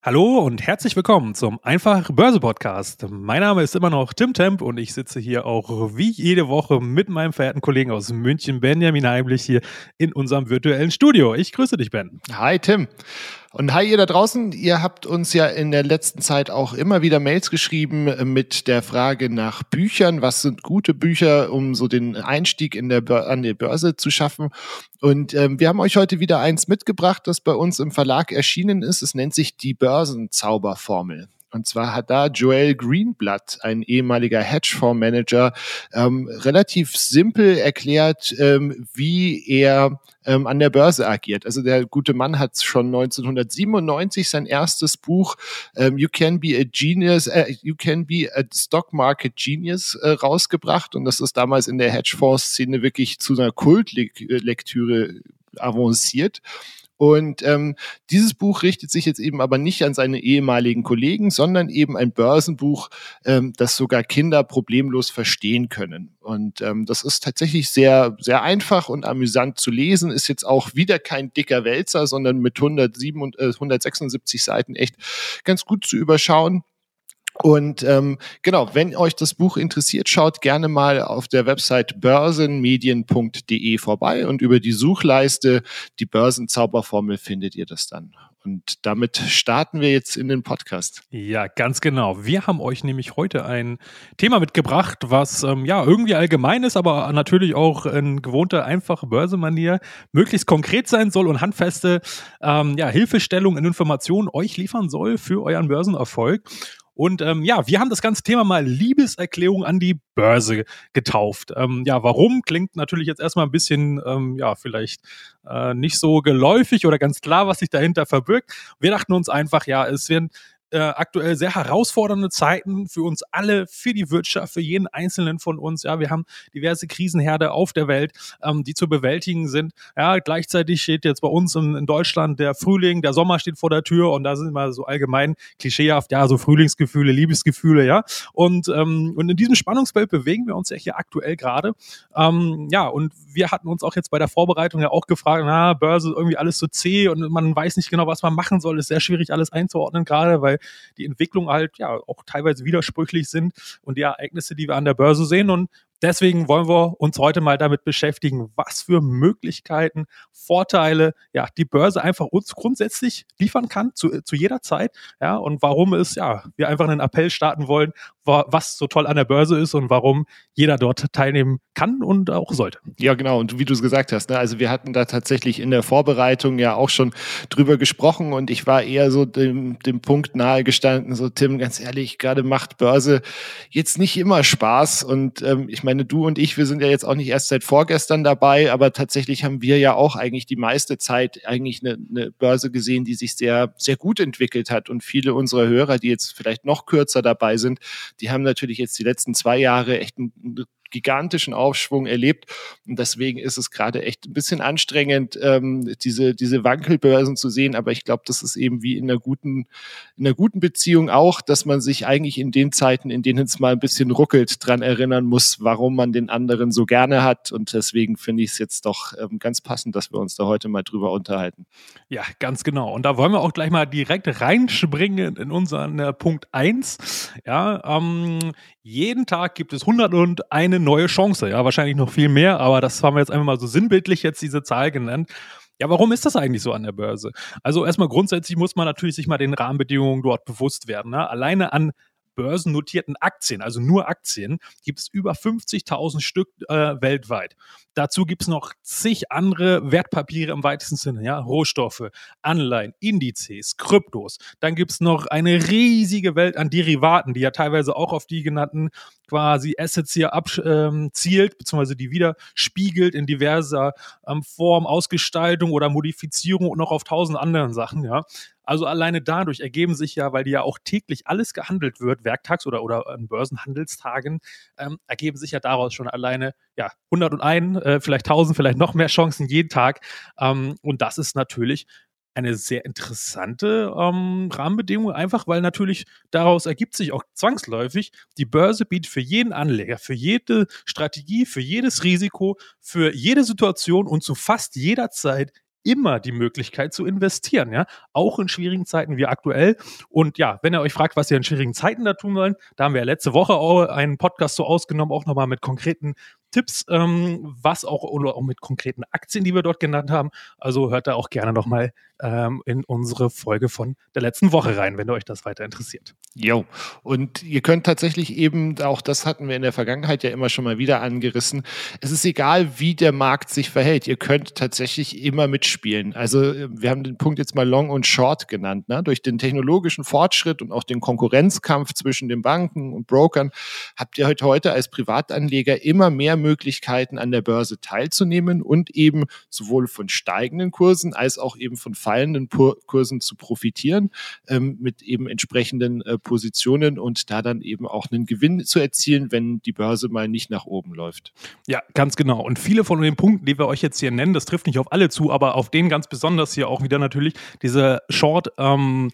Hallo und herzlich willkommen zum Einfach Börse Podcast. Mein Name ist immer noch Tim Temp und ich sitze hier auch wie jede Woche mit meinem verehrten Kollegen aus München, Benjamin Heimlich, hier in unserem virtuellen Studio. Ich grüße dich, Ben. Hi, Tim. Und hi ihr da draußen, ihr habt uns ja in der letzten Zeit auch immer wieder Mails geschrieben mit der Frage nach Büchern. Was sind gute Bücher, um so den Einstieg in der an die Börse zu schaffen? Und ähm, wir haben euch heute wieder eins mitgebracht, das bei uns im Verlag erschienen ist. Es nennt sich die Börsenzauberformel. Und zwar hat da Joel Greenblatt, ein ehemaliger Hedgefondsmanager, ähm, relativ simpel erklärt, ähm, wie er ähm, an der Börse agiert. Also der gute Mann hat schon 1997 sein erstes Buch ähm, You Can Be a Genius, äh, You Can Be a Stock Market Genius äh, rausgebracht und das ist damals in der Hedgefonds-Szene wirklich zu einer Kultlektüre avanciert. Und ähm, dieses Buch richtet sich jetzt eben aber nicht an seine ehemaligen Kollegen, sondern eben ein Börsenbuch, ähm, das sogar Kinder problemlos verstehen können. Und ähm, das ist tatsächlich sehr, sehr einfach und amüsant zu lesen. Ist jetzt auch wieder kein dicker Wälzer, sondern mit 107, äh, 176 Seiten echt ganz gut zu überschauen. Und ähm, genau, wenn euch das Buch interessiert, schaut gerne mal auf der Website börsenmedien.de vorbei und über die Suchleiste die Börsenzauberformel findet ihr das dann. Und damit starten wir jetzt in den Podcast. Ja, ganz genau. Wir haben euch nämlich heute ein Thema mitgebracht, was ähm, ja irgendwie allgemein ist, aber natürlich auch in gewohnter, einfacher Börsemanier möglichst konkret sein soll und handfeste ähm, ja, Hilfestellung in Informationen euch liefern soll für euren Börsenerfolg. Und ähm, ja, wir haben das ganze Thema mal Liebeserklärung an die Börse getauft. Ähm, ja, warum? Klingt natürlich jetzt erstmal ein bisschen, ähm, ja, vielleicht äh, nicht so geläufig oder ganz klar, was sich dahinter verbirgt. Wir dachten uns einfach, ja, es werden äh, aktuell sehr herausfordernde Zeiten für uns alle, für die Wirtschaft, für jeden Einzelnen von uns. Ja, wir haben diverse Krisenherde auf der Welt, ähm, die zu bewältigen sind. Ja, gleichzeitig steht jetzt bei uns in, in, Deutschland der Frühling, der Sommer steht vor der Tür und da sind immer so allgemein klischeehaft, ja, so Frühlingsgefühle, Liebesgefühle, ja. Und, ähm, und in diesem Spannungsfeld bewegen wir uns ja hier aktuell gerade. Ähm, ja, und wir hatten uns auch jetzt bei der Vorbereitung ja auch gefragt, na, Börse irgendwie alles so zäh und man weiß nicht genau, was man machen soll. Ist sehr schwierig, alles einzuordnen gerade, weil die Entwicklung halt ja auch teilweise widersprüchlich sind und die Ereignisse, die wir an der Börse sehen. Und Deswegen wollen wir uns heute mal damit beschäftigen, was für Möglichkeiten, Vorteile, ja, die Börse einfach uns grundsätzlich liefern kann zu, zu jeder Zeit, ja, und warum es, ja, wir einfach einen Appell starten wollen, was so toll an der Börse ist und warum jeder dort teilnehmen kann und auch sollte. Ja, genau. Und wie du es gesagt hast, ne, also wir hatten da tatsächlich in der Vorbereitung ja auch schon drüber gesprochen und ich war eher so dem, dem Punkt nahe gestanden, so Tim, ganz ehrlich, gerade macht Börse jetzt nicht immer Spaß und ähm, ich meine, du und ich, wir sind ja jetzt auch nicht erst seit vorgestern dabei, aber tatsächlich haben wir ja auch eigentlich die meiste Zeit eigentlich eine, eine Börse gesehen, die sich sehr, sehr gut entwickelt hat. Und viele unserer Hörer, die jetzt vielleicht noch kürzer dabei sind, die haben natürlich jetzt die letzten zwei Jahre echt einen gigantischen Aufschwung erlebt. Und deswegen ist es gerade echt ein bisschen anstrengend, ähm, diese, diese Wankelbörsen zu sehen. Aber ich glaube, das ist eben wie in einer guten, in einer guten Beziehung auch, dass man sich eigentlich in den Zeiten, in denen es mal ein bisschen ruckelt, dran erinnern muss, warum man den anderen so gerne hat. Und deswegen finde ich es jetzt doch ähm, ganz passend, dass wir uns da heute mal drüber unterhalten. Ja, ganz genau. Und da wollen wir auch gleich mal direkt reinspringen in unseren äh, Punkt 1. Ja, ähm, jeden Tag gibt es 101 neue Chance. Ja, wahrscheinlich noch viel mehr, aber das haben wir jetzt einfach mal so sinnbildlich jetzt diese Zahl genannt. Ja, warum ist das eigentlich so an der Börse? Also erstmal grundsätzlich muss man natürlich sich mal den Rahmenbedingungen dort bewusst werden. Ne? Alleine an börsennotierten Aktien, also nur Aktien, gibt es über 50.000 Stück äh, weltweit. Dazu gibt es noch zig andere Wertpapiere im weitesten Sinne, ja, Rohstoffe, Anleihen, Indizes, Kryptos. Dann gibt es noch eine riesige Welt an Derivaten, die ja teilweise auch auf die genannten quasi Assets hier abzielt, ähm, beziehungsweise die widerspiegelt in diverser ähm, Form, Ausgestaltung oder Modifizierung und noch auf tausend anderen Sachen, ja. Also alleine dadurch ergeben sich ja, weil die ja auch täglich alles gehandelt wird, werktags oder, oder an Börsenhandelstagen, ähm, ergeben sich ja daraus schon alleine ja 101, äh, vielleicht 1000, vielleicht noch mehr Chancen jeden Tag. Ähm, und das ist natürlich eine sehr interessante ähm, Rahmenbedingung, einfach weil natürlich daraus ergibt sich auch zwangsläufig, die Börse bietet für jeden Anleger, für jede Strategie, für jedes Risiko, für jede Situation und zu fast jeder Zeit immer die Möglichkeit zu investieren, ja, auch in schwierigen Zeiten wie aktuell. Und ja, wenn ihr euch fragt, was ihr in schwierigen Zeiten da tun wollen, da haben wir ja letzte Woche einen Podcast so ausgenommen, auch nochmal mit konkreten Tipps, ähm, was auch oder auch mit konkreten Aktien, die wir dort genannt haben. Also hört da auch gerne nochmal ähm, in unsere Folge von der letzten Woche rein, wenn euch das weiter interessiert. Jo. Und ihr könnt tatsächlich eben, auch das hatten wir in der Vergangenheit ja immer schon mal wieder angerissen, es ist egal, wie der Markt sich verhält. Ihr könnt tatsächlich immer mitspielen. Also wir haben den Punkt jetzt mal Long und Short genannt. Ne? Durch den technologischen Fortschritt und auch den Konkurrenzkampf zwischen den Banken und Brokern habt ihr heute, heute als Privatanleger immer mehr Möglichkeiten an der Börse teilzunehmen und eben sowohl von steigenden Kursen als auch eben von fallenden Kursen zu profitieren ähm, mit eben entsprechenden äh, Positionen und da dann eben auch einen Gewinn zu erzielen, wenn die Börse mal nicht nach oben läuft. Ja, ganz genau. Und viele von den Punkten, die wir euch jetzt hier nennen, das trifft nicht auf alle zu, aber auf den ganz besonders hier auch wieder natürlich diese Short- ähm,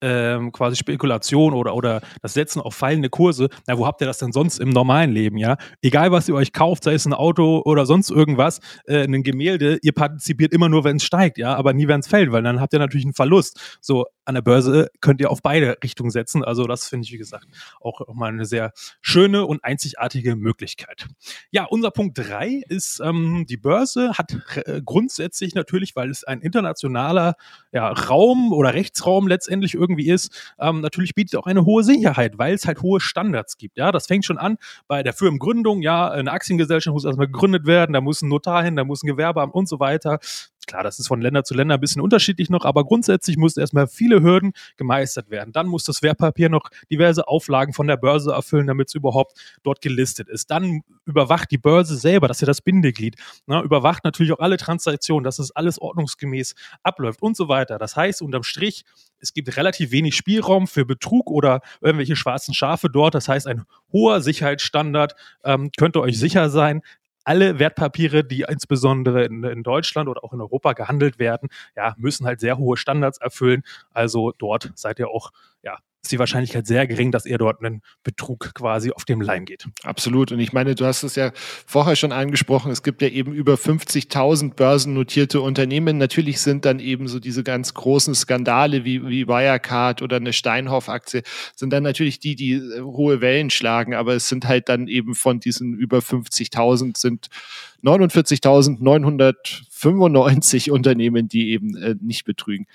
ähm, quasi Spekulation oder, oder das Setzen auf fallende Kurse, na, wo habt ihr das denn sonst im normalen Leben, ja? Egal, was ihr euch kauft, sei es ein Auto oder sonst irgendwas, äh, ein Gemälde, ihr partizipiert immer nur, wenn es steigt, ja, aber nie, wenn es fällt, weil dann habt ihr natürlich einen Verlust. So, an der Börse könnt ihr auf beide Richtungen setzen. Also, das finde ich, wie gesagt, auch, auch mal eine sehr schöne und einzigartige Möglichkeit. Ja, unser Punkt drei ist, ähm, die Börse hat äh, grundsätzlich natürlich, weil es ein internationaler ja, Raum oder Rechtsraum letztendlich irgendwie ist, ähm, natürlich bietet auch eine hohe Sicherheit, weil es halt hohe Standards gibt. Ja, das fängt schon an bei der Firmengründung. Ja, eine Aktiengesellschaft muss erstmal gegründet werden, da muss ein Notar hin, da muss ein Gewerbeamt und so weiter. Klar, das ist von Länder zu Länder ein bisschen unterschiedlich noch, aber grundsätzlich muss erstmal viele Hürden gemeistert werden. Dann muss das Wertpapier noch diverse Auflagen von der Börse erfüllen, damit es überhaupt dort gelistet ist. Dann überwacht die Börse selber, das ist ja das Bindeglied, ne, überwacht natürlich auch alle Transaktionen, dass es alles ordnungsgemäß abläuft und so weiter. Das heißt, unterm Strich, es gibt relativ wenig Spielraum für Betrug oder irgendwelche schwarzen Schafe dort. Das heißt, ein hoher Sicherheitsstandard ähm, könnte euch sicher sein alle Wertpapiere, die insbesondere in, in, Deutschland oder auch in Europa gehandelt werden, ja, müssen halt sehr hohe Standards erfüllen. Also dort seid ihr auch ja, ist die Wahrscheinlichkeit sehr gering, dass ihr dort einen Betrug quasi auf dem Leim geht. Absolut. Und ich meine, du hast es ja vorher schon angesprochen, es gibt ja eben über 50.000 börsennotierte Unternehmen. Natürlich sind dann eben so diese ganz großen Skandale wie, wie Wirecard oder eine Steinhoff-Aktie, sind dann natürlich die, die äh, hohe Wellen schlagen. Aber es sind halt dann eben von diesen über 50.000 sind 49.995 Unternehmen, die eben äh, nicht betrügen.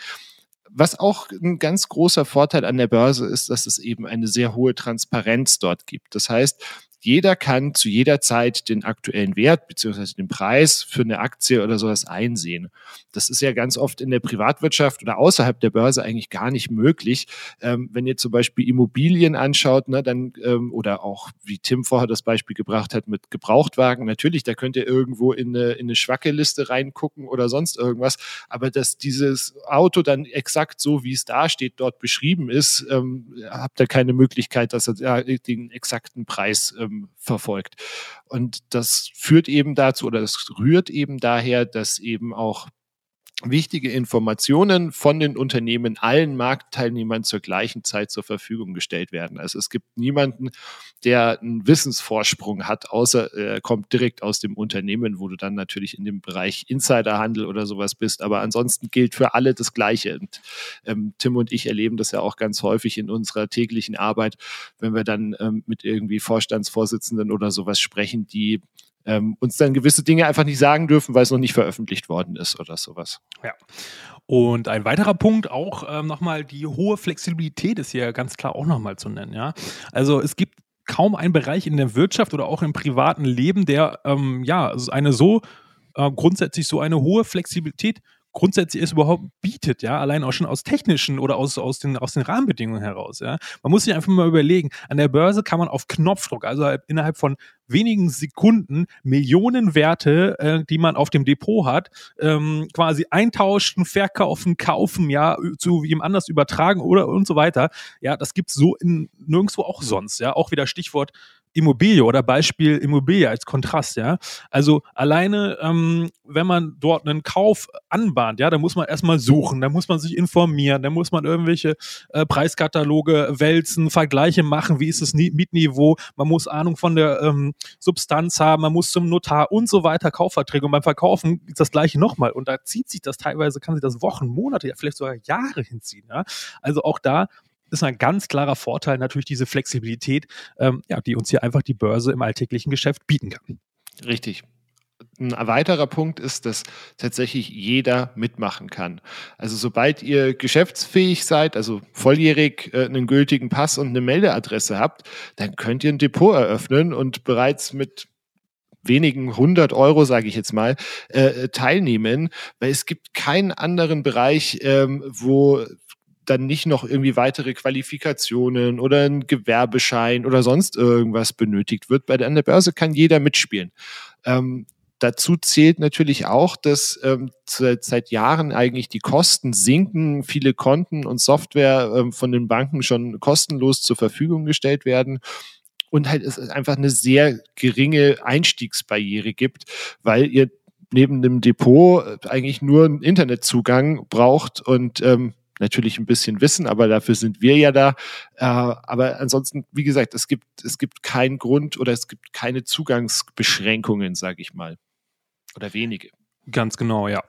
Was auch ein ganz großer Vorteil an der Börse ist, dass es eben eine sehr hohe Transparenz dort gibt. Das heißt, jeder kann zu jeder Zeit den aktuellen Wert beziehungsweise den Preis für eine Aktie oder sowas einsehen. Das ist ja ganz oft in der Privatwirtschaft oder außerhalb der Börse eigentlich gar nicht möglich. Ähm, wenn ihr zum Beispiel Immobilien anschaut, ne, dann ähm, oder auch wie Tim vorher das Beispiel gebracht hat mit Gebrauchtwagen, natürlich, da könnt ihr irgendwo in eine, in eine Schwacke-Liste reingucken oder sonst irgendwas. Aber dass dieses Auto dann exakt so, wie es da steht, dort beschrieben ist, ähm, habt ihr keine Möglichkeit, dass ihr den exakten Preis ähm, ähm, verfolgt. Und das führt eben dazu oder das rührt eben daher, dass eben auch wichtige Informationen von den Unternehmen allen Marktteilnehmern zur gleichen Zeit zur Verfügung gestellt werden. Also es gibt niemanden, der einen Wissensvorsprung hat, außer er kommt direkt aus dem Unternehmen, wo du dann natürlich in dem Bereich Insiderhandel oder sowas bist. Aber ansonsten gilt für alle das Gleiche. Und ähm, Tim und ich erleben das ja auch ganz häufig in unserer täglichen Arbeit, wenn wir dann ähm, mit irgendwie Vorstandsvorsitzenden oder sowas sprechen, die ähm, uns dann gewisse Dinge einfach nicht sagen dürfen, weil es noch nicht veröffentlicht worden ist oder sowas. Ja. Und ein weiterer Punkt auch ähm, nochmal die hohe Flexibilität ist hier ganz klar auch nochmal zu nennen. Ja, also es gibt kaum einen Bereich in der Wirtschaft oder auch im privaten Leben, der ähm, ja eine so äh, grundsätzlich so eine hohe Flexibilität grundsätzlich es überhaupt bietet, ja, allein auch schon aus technischen oder aus, aus, den, aus den Rahmenbedingungen heraus, ja. Man muss sich einfach mal überlegen, an der Börse kann man auf Knopfdruck, also halt innerhalb von wenigen Sekunden Millionen Werte, äh, die man auf dem Depot hat, ähm, quasi eintauschen, verkaufen, kaufen, ja, zu ihm anders übertragen oder und so weiter. Ja, das gibt's so in nirgendwo auch sonst, ja. Auch wieder Stichwort Immobilie oder Beispiel Immobilie als Kontrast, ja. Also alleine, ähm, wenn man dort einen Kauf anbahnt, ja, da muss man erstmal suchen, da muss man sich informieren, da muss man irgendwelche äh, Preiskataloge wälzen, Vergleiche machen, wie ist das Mietniveau, man muss Ahnung von der ähm, Substanz haben, man muss zum Notar und so weiter, Kaufverträge und beim Verkaufen ist das gleiche nochmal und da zieht sich das teilweise, kann sich das Wochen, Monate, ja vielleicht sogar Jahre hinziehen, ja. Also auch da ist ein ganz klarer Vorteil natürlich diese Flexibilität, ähm, ja, die uns hier einfach die Börse im alltäglichen Geschäft bieten kann. Richtig. Ein weiterer Punkt ist, dass tatsächlich jeder mitmachen kann. Also sobald ihr geschäftsfähig seid, also volljährig äh, einen gültigen Pass und eine Meldeadresse habt, dann könnt ihr ein Depot eröffnen und bereits mit wenigen hundert Euro, sage ich jetzt mal, äh, teilnehmen, weil es gibt keinen anderen Bereich, ähm, wo dann nicht noch irgendwie weitere Qualifikationen oder ein Gewerbeschein oder sonst irgendwas benötigt wird. Bei der, an der Börse kann jeder mitspielen. Ähm, dazu zählt natürlich auch, dass ähm, seit, seit Jahren eigentlich die Kosten sinken, viele Konten und Software ähm, von den Banken schon kostenlos zur Verfügung gestellt werden und halt es einfach eine sehr geringe Einstiegsbarriere gibt, weil ihr neben dem Depot äh, eigentlich nur einen Internetzugang braucht und ähm, natürlich ein bisschen Wissen, aber dafür sind wir ja da. Äh, aber ansonsten, wie gesagt, es gibt, es gibt keinen Grund oder es gibt keine Zugangsbeschränkungen, sage ich mal. Oder wenige. Ganz genau, ja.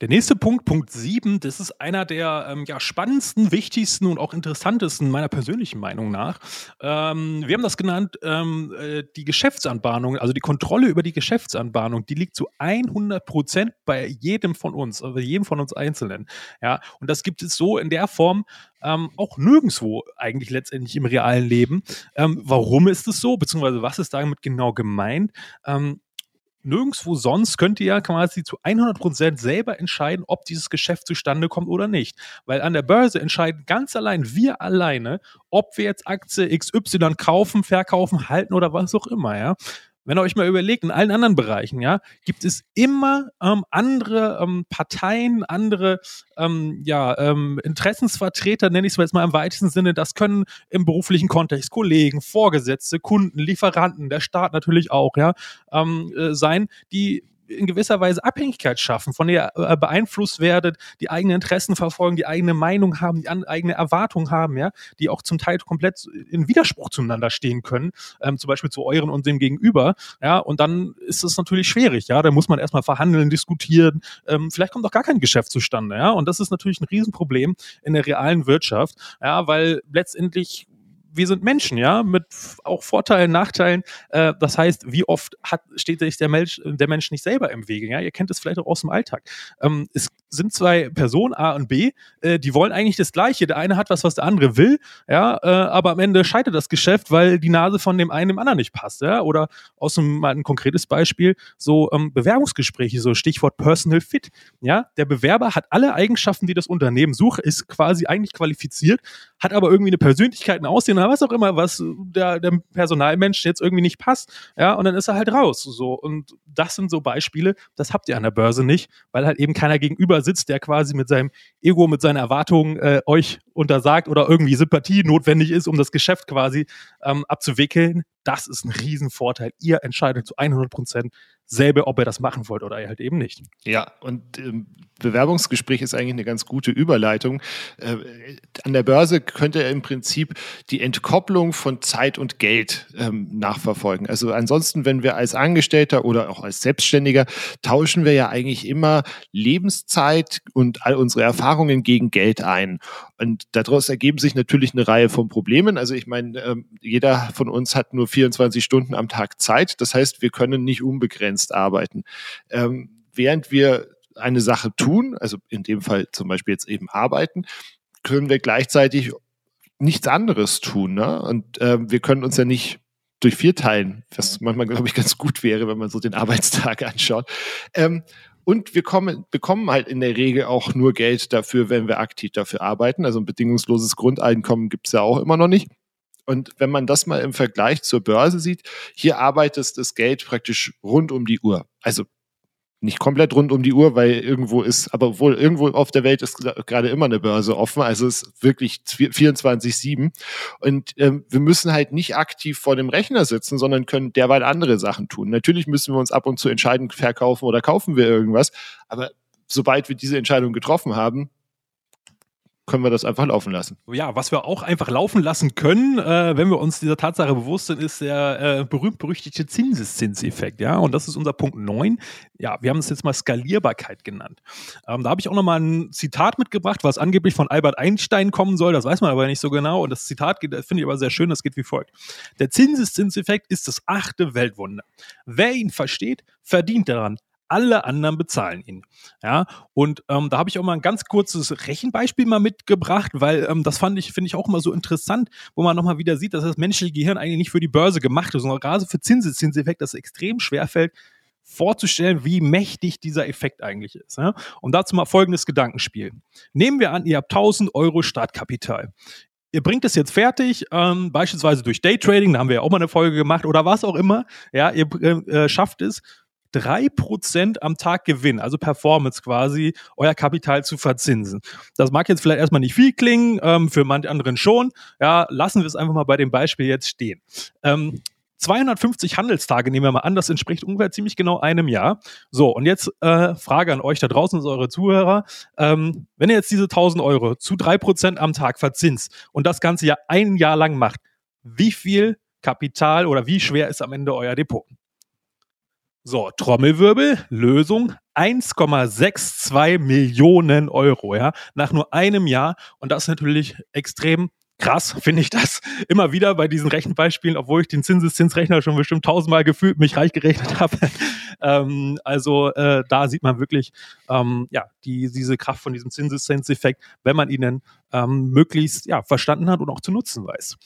Der nächste Punkt, Punkt 7, das ist einer der ähm, ja, spannendsten, wichtigsten und auch interessantesten meiner persönlichen Meinung nach. Ähm, wir haben das genannt, ähm, äh, die Geschäftsanbahnung, also die Kontrolle über die Geschäftsanbahnung, die liegt zu 100 Prozent bei jedem von uns, also jedem von uns Einzelnen. Ja, und das gibt es so in der Form ähm, auch nirgendwo eigentlich letztendlich im realen Leben. Ähm, warum ist es so, beziehungsweise was ist damit genau gemeint? Nirgendwo sonst könnt ihr ja quasi zu 100% selber entscheiden, ob dieses Geschäft zustande kommt oder nicht. Weil an der Börse entscheiden ganz allein wir alleine, ob wir jetzt Aktie XY kaufen, verkaufen, halten oder was auch immer, ja. Wenn ihr euch mal überlegt, in allen anderen Bereichen, ja, gibt es immer ähm, andere ähm, Parteien, andere ähm, ja, ähm, Interessensvertreter, nenne ich es mal jetzt mal im weitesten Sinne. Das können im beruflichen Kontext Kollegen, Vorgesetzte, Kunden, Lieferanten, der Staat natürlich auch, ja, ähm, äh, sein, die in gewisser Weise Abhängigkeit schaffen, von der ihr äh, beeinflusst werdet, die eigene Interessen verfolgen, die eigene Meinung haben, die eigene Erwartungen haben, ja, die auch zum Teil komplett in Widerspruch zueinander stehen können, ähm, zum Beispiel zu euren und dem Gegenüber, ja, und dann ist es natürlich schwierig, ja, da muss man erstmal verhandeln, diskutieren, ähm, vielleicht kommt auch gar kein Geschäft zustande, ja, und das ist natürlich ein Riesenproblem in der realen Wirtschaft, ja, weil letztendlich wir sind Menschen, ja, mit auch Vorteilen, Nachteilen. Äh, das heißt, wie oft hat, steht sich der Mensch, der Mensch nicht selber im Wege? Ja, ihr kennt es vielleicht auch aus dem Alltag. Ähm, es sind zwei Personen, A und B, äh, die wollen eigentlich das Gleiche. Der eine hat was, was der andere will, ja, äh, aber am Ende scheitert das Geschäft, weil die Nase von dem einen dem anderen nicht passt, ja. Oder aus einem mal ein konkretes Beispiel, so ähm, Bewerbungsgespräche, so Stichwort Personal Fit. Ja, der Bewerber hat alle Eigenschaften, die das Unternehmen sucht, ist quasi eigentlich qualifiziert, hat aber irgendwie eine Persönlichkeit, ein Aussehen oder was auch immer, was der, der Personalmensch jetzt irgendwie nicht passt, ja, und dann ist er halt raus. So. Und das sind so Beispiele, das habt ihr an der Börse nicht, weil halt eben keiner gegenüber sitzt, der quasi mit seinem Ego, mit seinen Erwartungen äh, euch untersagt oder irgendwie Sympathie notwendig ist, um das Geschäft quasi ähm, abzuwickeln. Das ist ein Riesenvorteil. Ihr entscheidet zu 100 Prozent selber, ob ihr das machen wollt oder halt eben nicht. Ja, und ähm, Bewerbungsgespräch ist eigentlich eine ganz gute Überleitung. Äh, an der Börse könnt ihr im Prinzip die Entkopplung von Zeit und Geld ähm, nachverfolgen. Also ansonsten, wenn wir als Angestellter oder auch als Selbstständiger tauschen wir ja eigentlich immer Lebenszeit und all unsere Erfahrungen gegen Geld ein. Und daraus ergeben sich natürlich eine Reihe von Problemen. Also ich meine, ähm, jeder von uns hat nur 24 Stunden am Tag Zeit. Das heißt, wir können nicht unbegrenzt arbeiten. Ähm, während wir eine Sache tun, also in dem Fall zum Beispiel jetzt eben arbeiten, können wir gleichzeitig nichts anderes tun. Ne? Und äh, wir können uns ja nicht durch vier teilen, was manchmal, glaube ich, ganz gut wäre, wenn man so den Arbeitstag anschaut. Ähm, und wir kommen, bekommen halt in der Regel auch nur Geld dafür, wenn wir aktiv dafür arbeiten. Also ein bedingungsloses Grundeinkommen gibt es ja auch immer noch nicht. Und wenn man das mal im Vergleich zur Börse sieht, hier arbeitet das Geld praktisch rund um die Uhr. Also nicht komplett rund um die Uhr, weil irgendwo ist, aber wohl irgendwo auf der Welt ist gerade immer eine Börse offen, also es ist wirklich 24-7. Und ähm, wir müssen halt nicht aktiv vor dem Rechner sitzen, sondern können derweil andere Sachen tun. Natürlich müssen wir uns ab und zu entscheiden, verkaufen oder kaufen wir irgendwas, aber sobald wir diese Entscheidung getroffen haben, können wir das einfach laufen lassen. Ja, was wir auch einfach laufen lassen können, äh, wenn wir uns dieser Tatsache bewusst sind, ist der äh, berühmt-berüchtigte Zinseszinseffekt. Ja, und das ist unser Punkt 9. Ja, wir haben es jetzt mal Skalierbarkeit genannt. Ähm, da habe ich auch nochmal ein Zitat mitgebracht, was angeblich von Albert Einstein kommen soll. Das weiß man aber nicht so genau. Und das Zitat finde ich aber sehr schön. Das geht wie folgt: Der Zinseszinseffekt ist das achte Weltwunder. Wer ihn versteht, verdient daran alle anderen bezahlen ihn. Ja, und ähm, da habe ich auch mal ein ganz kurzes Rechenbeispiel mal mitgebracht, weil ähm, das fand ich, finde ich auch immer so interessant, wo man nochmal wieder sieht, dass das menschliche Gehirn eigentlich nicht für die Börse gemacht ist, sondern gerade für Zinseszinseffekt, das extrem schwer fällt, vorzustellen, wie mächtig dieser Effekt eigentlich ist. Ja? Und dazu mal folgendes Gedankenspiel. Nehmen wir an, ihr habt 1000 Euro Startkapital. Ihr bringt es jetzt fertig, ähm, beispielsweise durch Daytrading, da haben wir ja auch mal eine Folge gemacht oder was auch immer. Ja, ihr äh, schafft es, drei Prozent am Tag Gewinn, also Performance quasi, euer Kapital zu verzinsen. Das mag jetzt vielleicht erstmal nicht viel klingen, ähm, für manche anderen schon. Ja, lassen wir es einfach mal bei dem Beispiel jetzt stehen. Ähm, 250 Handelstage nehmen wir mal an, das entspricht ungefähr ziemlich genau einem Jahr. So, und jetzt äh, Frage an euch da draußen, eure Zuhörer. Ähm, wenn ihr jetzt diese 1000 Euro zu drei Prozent am Tag verzinst und das Ganze ja ein Jahr lang macht, wie viel Kapital oder wie schwer ist am Ende euer Depot? So, Trommelwirbel, Lösung 1,62 Millionen Euro, ja, nach nur einem Jahr. Und das ist natürlich extrem krass, finde ich das immer wieder bei diesen Rechenbeispielen, obwohl ich den Zinseszinsrechner schon bestimmt tausendmal gefühlt mich reich gerechnet habe. ähm, also äh, da sieht man wirklich ähm, ja die, diese Kraft von diesem Zinseszinseffekt, wenn man ihn ähm, möglichst ja verstanden hat und auch zu nutzen weiß.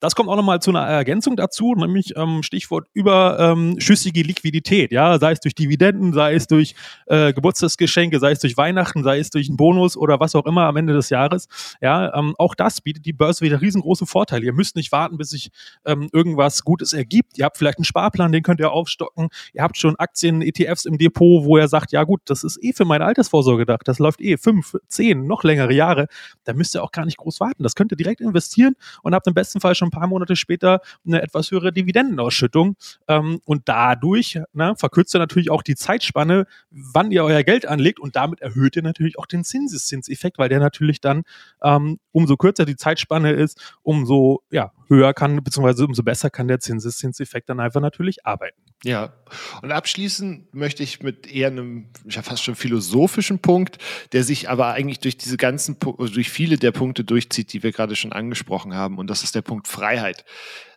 Das kommt auch nochmal zu einer Ergänzung dazu, nämlich ähm, Stichwort überschüssige ähm, Liquidität, ja, sei es durch Dividenden, sei es durch äh, Geburtstagsgeschenke, sei es durch Weihnachten, sei es durch einen Bonus oder was auch immer am Ende des Jahres. Ja, ähm, auch das bietet die Börse wieder riesengroße Vorteile. Ihr müsst nicht warten, bis sich ähm, irgendwas Gutes ergibt. Ihr habt vielleicht einen Sparplan, den könnt ihr aufstocken. Ihr habt schon Aktien, ETFs im Depot, wo ihr sagt, ja gut, das ist eh für meine Altersvorsorge gedacht. Das läuft eh fünf, zehn, noch längere Jahre. Da müsst ihr auch gar nicht groß warten. Das könnt ihr direkt investieren und habt im besten Fall schon schon ein paar Monate später eine etwas höhere Dividendenausschüttung. Ähm, und dadurch ne, verkürzt ihr natürlich auch die Zeitspanne, wann ihr euer Geld anlegt und damit erhöht ihr natürlich auch den Zinseszinseffekt, weil der natürlich dann ähm, umso kürzer die Zeitspanne ist, umso ja, höher kann, beziehungsweise umso besser kann der Zinseszinseffekt dann einfach natürlich arbeiten. Ja, und abschließend möchte ich mit eher einem ja fast schon philosophischen Punkt, der sich aber eigentlich durch diese ganzen, durch viele der Punkte durchzieht, die wir gerade schon angesprochen haben. Und das ist der Punkt Freiheit.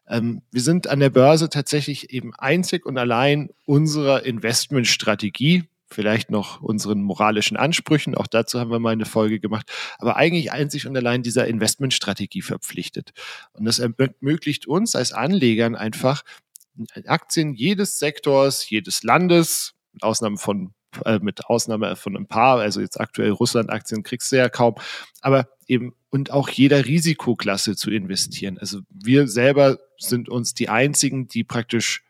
Ähm, wir sind an der Börse tatsächlich eben einzig und allein unserer Investmentstrategie, vielleicht noch unseren moralischen Ansprüchen, auch dazu haben wir mal eine Folge gemacht, aber eigentlich einzig und allein dieser Investmentstrategie verpflichtet. Und das ermöglicht uns als Anlegern einfach Aktien jedes Sektors, jedes Landes, mit Ausnahme von äh, mit Ausnahme von ein paar, also jetzt aktuell Russland-Aktien kriegst du ja kaum, aber eben und auch jeder Risikoklasse zu investieren. Also wir selber sind uns die einzigen, die praktisch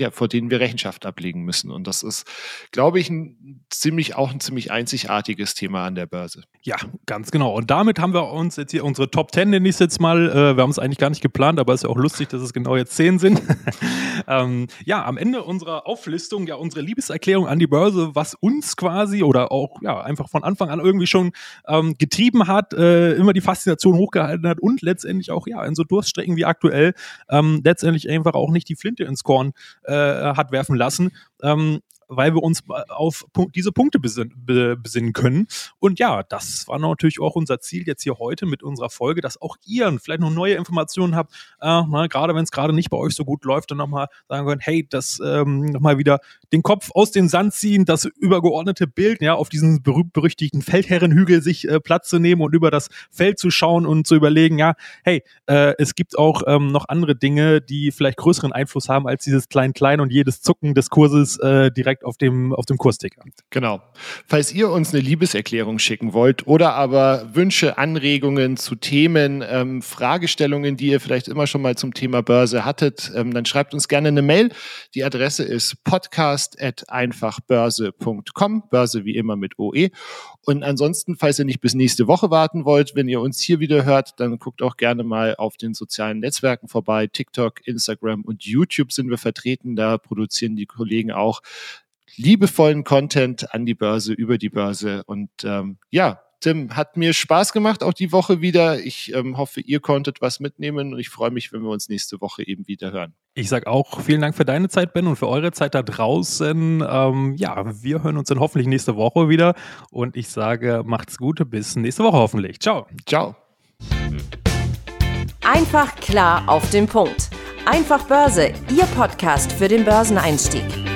ja, vor denen wir Rechenschaft ablegen müssen. Und das ist, glaube ich, ein ziemlich, auch ein ziemlich einzigartiges Thema an der Börse. Ja, ganz genau. Und damit haben wir uns jetzt hier unsere Top 10, nenne ich es jetzt mal. Äh, wir haben es eigentlich gar nicht geplant, aber es ist ja auch lustig, dass es genau jetzt 10 sind. ähm, ja, am Ende unserer Auflistung, ja, unsere Liebeserklärung an die Börse, was uns quasi oder auch, ja, einfach von Anfang an irgendwie schon ähm, getrieben hat, äh, immer die Faszination hochgehalten hat und letztendlich auch, ja, in so Durststrecken wie aktuell, ähm, letztendlich einfach auch nicht die Flinte ins Korn äh, hat werfen lassen. Ähm, weil wir uns auf diese Punkte besinnen können. Und ja, das war natürlich auch unser Ziel jetzt hier heute mit unserer Folge, dass auch ihr vielleicht noch neue Informationen habt, äh, na, gerade wenn es gerade nicht bei euch so gut läuft, dann nochmal sagen könnt, hey, das ähm, nochmal wieder den Kopf aus dem Sand ziehen, das übergeordnete Bild, ja, auf diesen berühmt-berüchtigten Feldherrenhügel sich äh, Platz zu nehmen und über das Feld zu schauen und zu überlegen, ja, hey, äh, es gibt auch ähm, noch andere Dinge, die vielleicht größeren Einfluss haben als dieses Klein-Klein und jedes Zucken des Kurses äh, direkt direkt auf dem, auf dem Kursticker. Genau. Falls ihr uns eine Liebeserklärung schicken wollt oder aber Wünsche, Anregungen zu Themen, ähm, Fragestellungen, die ihr vielleicht immer schon mal zum Thema Börse hattet, ähm, dann schreibt uns gerne eine Mail. Die Adresse ist podcast.einfachbörse.com, Börse wie immer mit OE. Und ansonsten, falls ihr nicht bis nächste Woche warten wollt, wenn ihr uns hier wieder hört, dann guckt auch gerne mal auf den sozialen Netzwerken vorbei. TikTok, Instagram und YouTube sind wir vertreten. Da produzieren die Kollegen auch liebevollen Content an die Börse, über die Börse. Und ähm, ja, Tim, hat mir Spaß gemacht, auch die Woche wieder. Ich ähm, hoffe, ihr konntet was mitnehmen und ich freue mich, wenn wir uns nächste Woche eben wieder hören. Ich sage auch vielen Dank für deine Zeit, Ben, und für eure Zeit da draußen. Ähm, ja, wir hören uns dann hoffentlich nächste Woche wieder und ich sage, macht's gut, bis nächste Woche hoffentlich. Ciao. Ciao. Einfach klar auf den Punkt. Einfach Börse, Ihr Podcast für den Börseneinstieg.